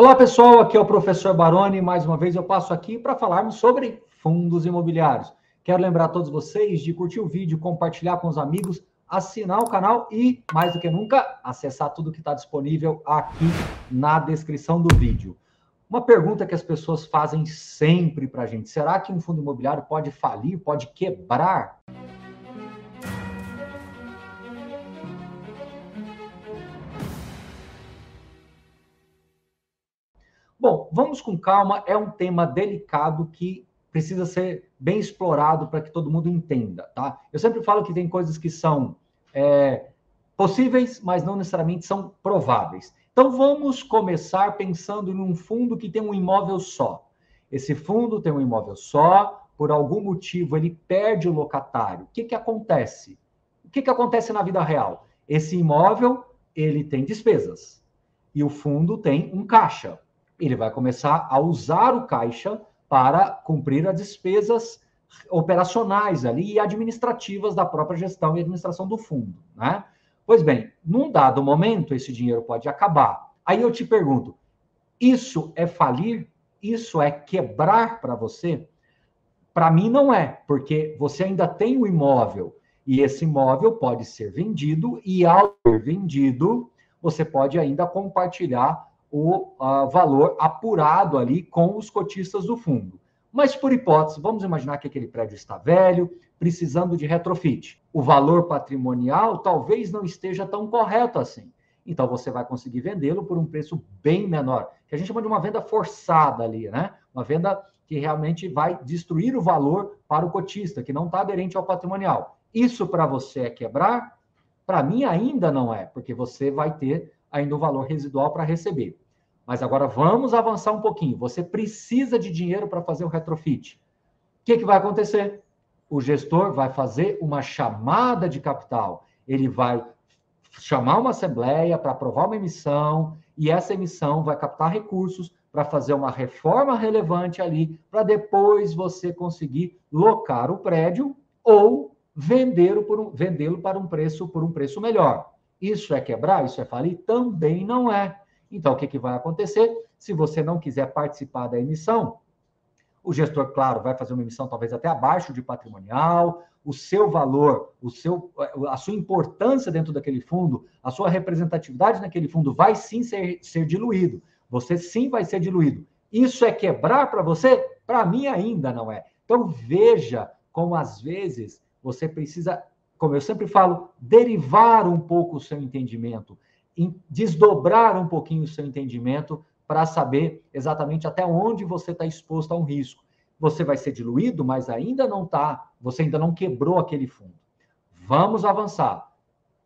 Olá pessoal, aqui é o professor Baroni. Mais uma vez eu passo aqui para falarmos sobre fundos imobiliários. Quero lembrar a todos vocês de curtir o vídeo, compartilhar com os amigos, assinar o canal e, mais do que nunca, acessar tudo que está disponível aqui na descrição do vídeo. Uma pergunta que as pessoas fazem sempre para a gente: será que um fundo imobiliário pode falir, pode quebrar? Bom, vamos com calma, é um tema delicado que precisa ser bem explorado para que todo mundo entenda, tá? Eu sempre falo que tem coisas que são é, possíveis, mas não necessariamente são prováveis. Então vamos começar pensando em um fundo que tem um imóvel só. Esse fundo tem um imóvel só, por algum motivo ele perde o locatário. O que, que acontece? O que, que acontece na vida real? Esse imóvel ele tem despesas e o fundo tem um caixa ele vai começar a usar o caixa para cumprir as despesas operacionais ali e administrativas da própria gestão e administração do fundo, né? Pois bem, num dado momento esse dinheiro pode acabar. Aí eu te pergunto, isso é falir? Isso é quebrar para você? Para mim não é, porque você ainda tem o imóvel e esse imóvel pode ser vendido e ao ser vendido, você pode ainda compartilhar o uh, valor apurado ali com os cotistas do fundo. Mas, por hipótese, vamos imaginar que aquele prédio está velho, precisando de retrofit. O valor patrimonial talvez não esteja tão correto assim. Então, você vai conseguir vendê-lo por um preço bem menor, que a gente chama de uma venda forçada ali, né? Uma venda que realmente vai destruir o valor para o cotista, que não está aderente ao patrimonial. Isso para você é quebrar? Para mim ainda não é, porque você vai ter ainda o valor residual para receber. Mas agora vamos avançar um pouquinho. Você precisa de dinheiro para fazer o retrofit. O que, que vai acontecer? O gestor vai fazer uma chamada de capital. Ele vai chamar uma assembleia para aprovar uma emissão e essa emissão vai captar recursos para fazer uma reforma relevante ali, para depois você conseguir locar o prédio ou vendê-lo um, vendê para um preço por um preço melhor. Isso é quebrar? Isso é falir? Também não é. Então, o que, que vai acontecer? Se você não quiser participar da emissão, o gestor, claro, vai fazer uma emissão talvez até abaixo de patrimonial, o seu valor, o seu, a sua importância dentro daquele fundo, a sua representatividade naquele fundo vai sim ser, ser diluído. Você sim vai ser diluído. Isso é quebrar para você? Para mim ainda não é. Então veja como às vezes você precisa como eu sempre falo, derivar um pouco o seu entendimento, desdobrar um pouquinho o seu entendimento para saber exatamente até onde você está exposto a um risco. Você vai ser diluído, mas ainda não está, você ainda não quebrou aquele fundo. Vamos avançar.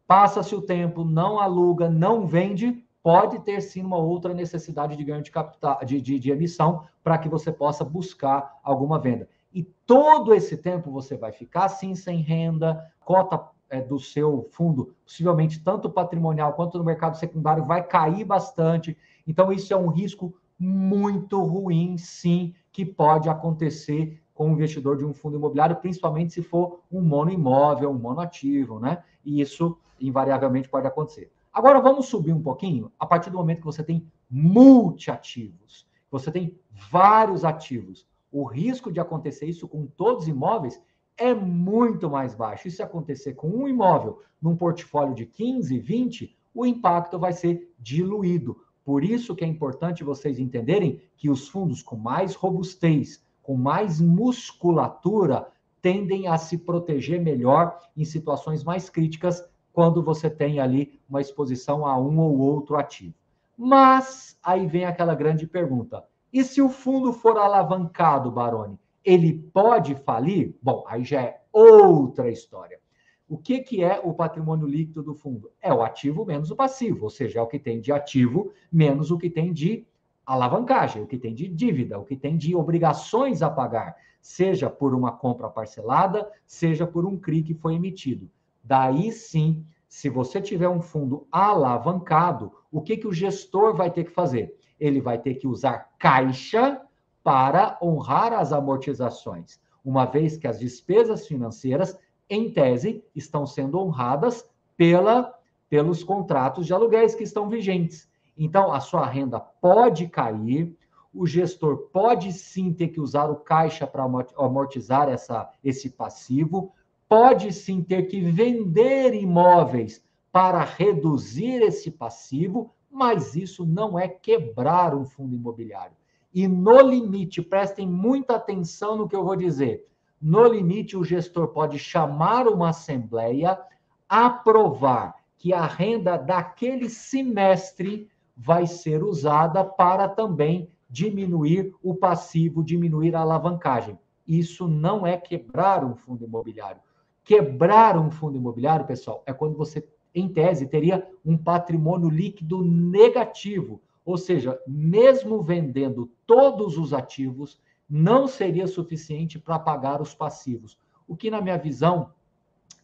Passa-se o tempo, não aluga, não vende, pode ter sim uma outra necessidade de ganho de capital, de, de, de emissão, para que você possa buscar alguma venda. E todo esse tempo você vai ficar assim sem renda, cota é, do seu fundo, possivelmente tanto patrimonial quanto no mercado secundário, vai cair bastante. Então, isso é um risco muito ruim, sim, que pode acontecer com o investidor de um fundo imobiliário, principalmente se for um mono imóvel, um mono ativo, né? E isso invariavelmente pode acontecer. Agora vamos subir um pouquinho, a partir do momento que você tem multiativos, você tem vários ativos o risco de acontecer isso com todos os imóveis é muito mais baixo. E se acontecer com um imóvel num portfólio de 15, 20, o impacto vai ser diluído. Por isso que é importante vocês entenderem que os fundos com mais robustez, com mais musculatura, tendem a se proteger melhor em situações mais críticas quando você tem ali uma exposição a um ou outro ativo. Mas aí vem aquela grande pergunta: e se o fundo for alavancado, Baroni, ele pode falir? Bom, aí já é outra história. O que, que é o patrimônio líquido do fundo? É o ativo menos o passivo, ou seja, é o que tem de ativo menos o que tem de alavancagem, o que tem de dívida, o que tem de obrigações a pagar, seja por uma compra parcelada, seja por um CRI que foi emitido. Daí sim, se você tiver um fundo alavancado, o que, que o gestor vai ter que fazer? Ele vai ter que usar caixa para honrar as amortizações, uma vez que as despesas financeiras, em tese, estão sendo honradas pela, pelos contratos de aluguéis que estão vigentes. Então, a sua renda pode cair, o gestor pode sim ter que usar o caixa para amortizar essa, esse passivo, pode sim ter que vender imóveis para reduzir esse passivo, mas isso não é quebrar um fundo imobiliário. E no limite, prestem muita atenção no que eu vou dizer. No limite, o gestor pode chamar uma assembleia, aprovar que a renda daquele semestre vai ser usada para também diminuir o passivo, diminuir a alavancagem. Isso não é quebrar um fundo imobiliário. Quebrar um fundo imobiliário, pessoal, é quando você, em tese, teria um patrimônio líquido negativo. Ou seja, mesmo vendendo todos os ativos, não seria suficiente para pagar os passivos. O que, na minha visão,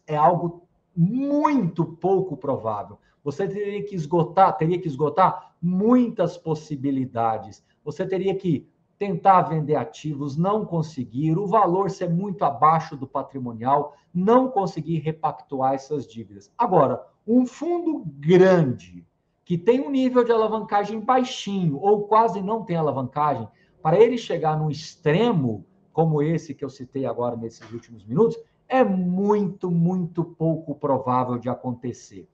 é algo muito pouco provável. Você teria que esgotar, teria que esgotar muitas possibilidades. Você teria que tentar vender ativos, não conseguir, o valor ser muito abaixo do patrimonial, não conseguir repactuar essas dívidas. Agora, um fundo grande, que tem um nível de alavancagem baixinho ou quase não tem alavancagem, para ele chegar num extremo como esse que eu citei agora nesses últimos minutos, é muito, muito pouco provável de acontecer.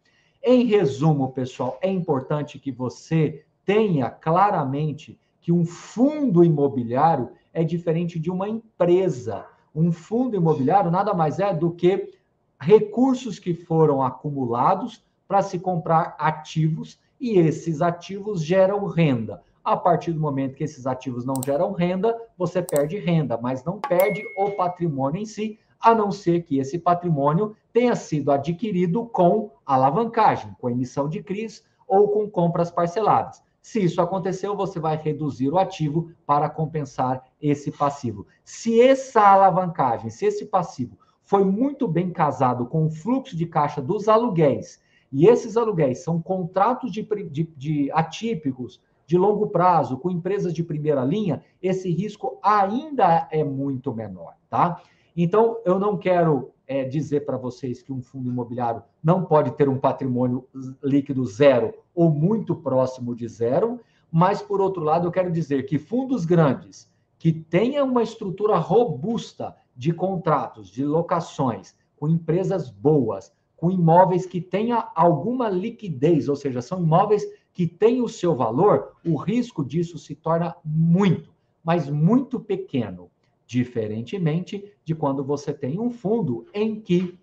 Em resumo, pessoal, é importante que você tenha claramente que um fundo imobiliário é diferente de uma empresa. Um fundo imobiliário nada mais é do que recursos que foram acumulados para se comprar ativos e esses ativos geram renda. A partir do momento que esses ativos não geram renda, você perde renda, mas não perde o patrimônio em si, a não ser que esse patrimônio tenha sido adquirido com alavancagem, com emissão de CRIs ou com compras parceladas. Se isso aconteceu, você vai reduzir o ativo para compensar esse passivo. Se essa alavancagem, se esse passivo foi muito bem casado com o fluxo de caixa dos aluguéis, e esses aluguéis são contratos de, de, de atípicos de longo prazo com empresas de primeira linha, esse risco ainda é muito menor, tá? Então, eu não quero é, dizer para vocês que um fundo imobiliário não pode ter um patrimônio líquido zero ou muito próximo de zero, mas, por outro lado, eu quero dizer que fundos grandes que tenham uma estrutura robusta de contratos, de locações, com empresas boas, com imóveis que tenha alguma liquidez, ou seja, são imóveis que têm o seu valor, o risco disso se torna muito, mas muito pequeno. Diferentemente de quando você tem um fundo em que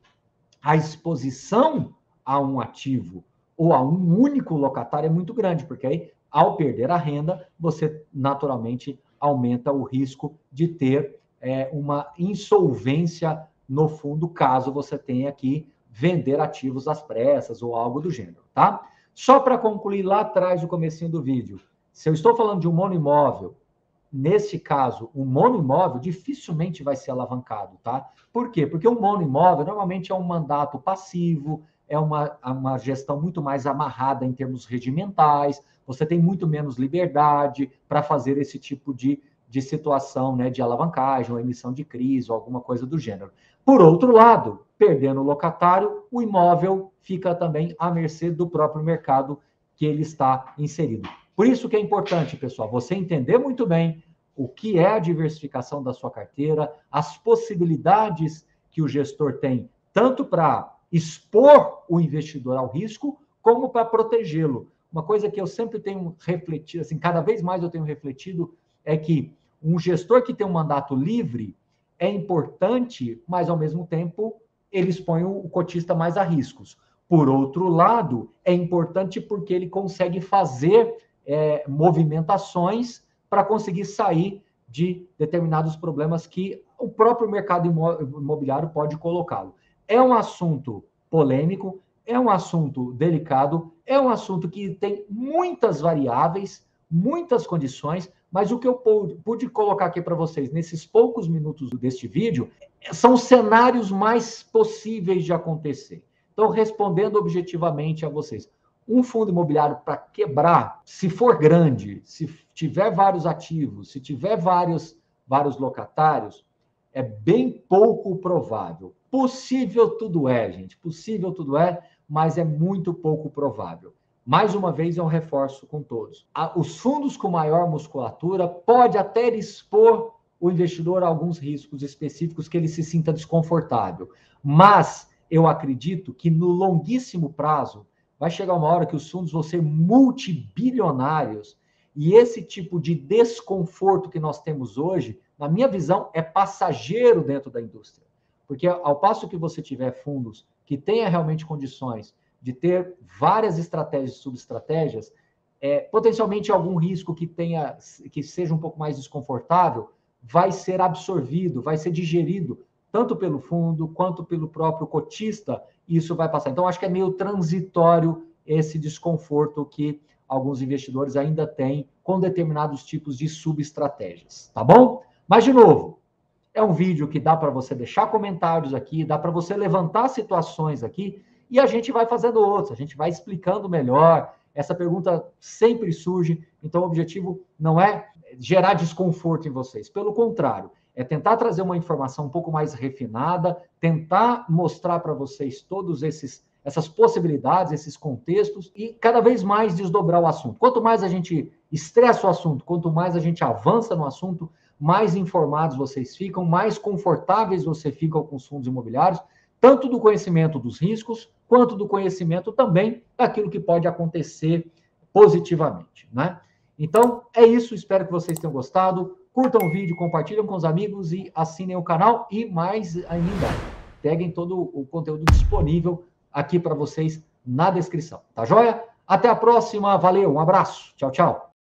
a exposição a um ativo ou a um único locatário é muito grande, porque aí, ao perder a renda, você naturalmente aumenta o risco de ter é, uma insolvência no fundo, caso você tenha que vender ativos às pressas ou algo do gênero, tá? Só para concluir lá atrás do comecinho do vídeo, se eu estou falando de um monoimóvel nesse caso, o mono imóvel dificilmente vai ser alavancado, tá? Por quê? Porque o mono imóvel normalmente é um mandato passivo, é uma, uma gestão muito mais amarrada em termos regimentais, você tem muito menos liberdade para fazer esse tipo de, de situação, né, de alavancagem, ou emissão de crise, ou alguma coisa do gênero. Por outro lado, perdendo o locatário, o imóvel fica também à mercê do próprio mercado que ele está inserido. Por isso que é importante, pessoal, você entender muito bem o que é a diversificação da sua carteira, as possibilidades que o gestor tem, tanto para expor o investidor ao risco, como para protegê-lo. Uma coisa que eu sempre tenho refletido, assim, cada vez mais eu tenho refletido, é que um gestor que tem um mandato livre é importante, mas ao mesmo tempo ele expõe o cotista mais a riscos. Por outro lado, é importante porque ele consegue fazer é, movimentações para conseguir sair de determinados problemas que o próprio mercado imobiliário pode colocá-lo. É um assunto polêmico, é um assunto delicado, é um assunto que tem muitas variáveis, muitas condições, mas o que eu pude colocar aqui para vocês nesses poucos minutos deste vídeo são cenários mais possíveis de acontecer. Então, respondendo objetivamente a vocês, um fundo imobiliário para quebrar, se for grande, se tiver vários ativos, se tiver vários, vários locatários, é bem pouco provável. Possível tudo é, gente. Possível tudo é, mas é muito pouco provável. Mais uma vez eu reforço com todos. Os fundos com maior musculatura pode até expor o investidor a alguns riscos específicos que ele se sinta desconfortável. Mas eu acredito que no longuíssimo prazo vai chegar uma hora que os fundos vão ser multibilionários e esse tipo de desconforto que nós temos hoje, na minha visão, é passageiro dentro da indústria. Porque ao passo que você tiver fundos que tenha realmente condições de ter várias estratégias e subestratégias, é, potencialmente algum risco que tenha que seja um pouco mais desconfortável vai ser absorvido, vai ser digerido tanto pelo fundo quanto pelo próprio cotista, e isso vai passar. Então acho que é meio transitório esse desconforto que alguns investidores ainda têm com determinados tipos de subestratégias, tá bom? Mas de novo, é um vídeo que dá para você deixar comentários aqui, dá para você levantar situações aqui e a gente vai fazendo outros, a gente vai explicando melhor. Essa pergunta sempre surge, então o objetivo não é gerar desconforto em vocês, pelo contrário, é tentar trazer uma informação um pouco mais refinada, tentar mostrar para vocês todos esses essas possibilidades, esses contextos e cada vez mais desdobrar o assunto. Quanto mais a gente estressa o assunto, quanto mais a gente avança no assunto, mais informados vocês ficam, mais confortáveis você fica com os fundos imobiliários, tanto do conhecimento dos riscos, quanto do conhecimento também daquilo que pode acontecer positivamente, né? Então, é isso, espero que vocês tenham gostado. Curtam o vídeo, compartilhem com os amigos e assinem o canal e mais ainda, peguem todo o conteúdo disponível aqui para vocês na descrição, tá joia? Até a próxima, valeu, um abraço, tchau, tchau.